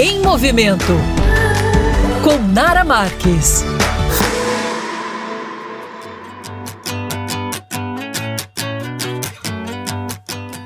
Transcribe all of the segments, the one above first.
Em Movimento com Nara Marques.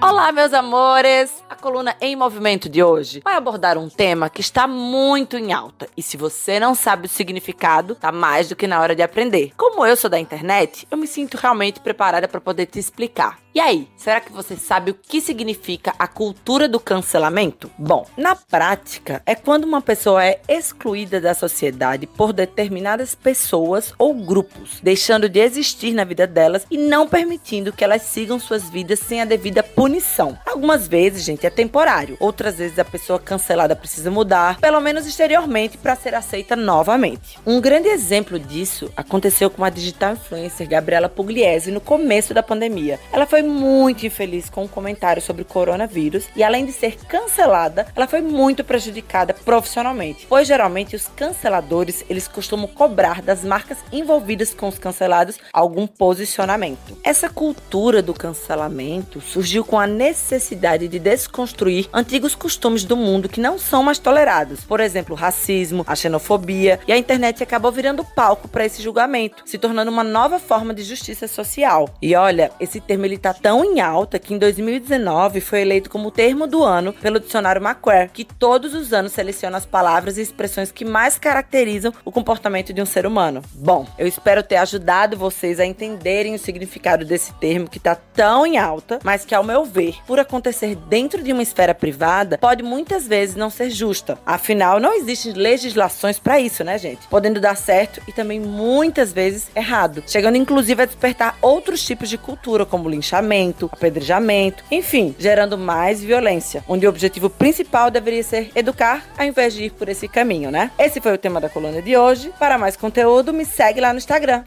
Olá, meus amores! Coluna Em Movimento de hoje vai abordar um tema que está muito em alta. E se você não sabe o significado, tá mais do que na hora de aprender. Como eu sou da internet, eu me sinto realmente preparada para poder te explicar. E aí, será que você sabe o que significa a cultura do cancelamento? Bom, na prática, é quando uma pessoa é excluída da sociedade por determinadas pessoas ou grupos, deixando de existir na vida delas e não permitindo que elas sigam suas vidas sem a devida punição. Algumas vezes, gente, é temporário. Outras vezes a pessoa cancelada precisa mudar, pelo menos exteriormente, para ser aceita novamente. Um grande exemplo disso aconteceu com a digital influencer Gabriela Pugliese no começo da pandemia. Ela foi muito infeliz com um comentário sobre o coronavírus e além de ser cancelada, ela foi muito prejudicada profissionalmente, pois geralmente os canceladores, eles costumam cobrar das marcas envolvidas com os cancelados algum posicionamento. Essa cultura do cancelamento surgiu com a necessidade de desconstruir antigos costumes do mundo que não são mais tolerados. Por exemplo, o racismo, a xenofobia, e a internet acabou virando palco para esse julgamento, se tornando uma nova forma de justiça social. E olha, esse termo ele tá tão em alta que em 2019 foi eleito como termo do ano pelo dicionário Macquarie, que todos os anos seleciona as palavras e expressões que mais caracterizam o comportamento de um ser humano. Bom, eu espero ter ajudado vocês a entenderem o significado desse termo que tá tão em alta, mas que ao meu ver, por acontecer dentro de uma esfera privada, pode muitas vezes não ser justa. Afinal, não existem legislações para isso, né, gente? Podendo dar certo e também muitas vezes errado, chegando inclusive a despertar outros tipos de cultura, como linchamento, apedrejamento, enfim, gerando mais violência, onde o objetivo principal deveria ser educar ao invés de ir por esse caminho, né? Esse foi o tema da coluna de hoje. Para mais conteúdo, me segue lá no Instagram,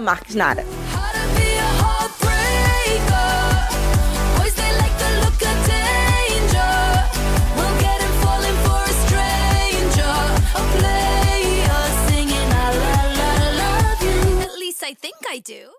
Marquesnara. I I do.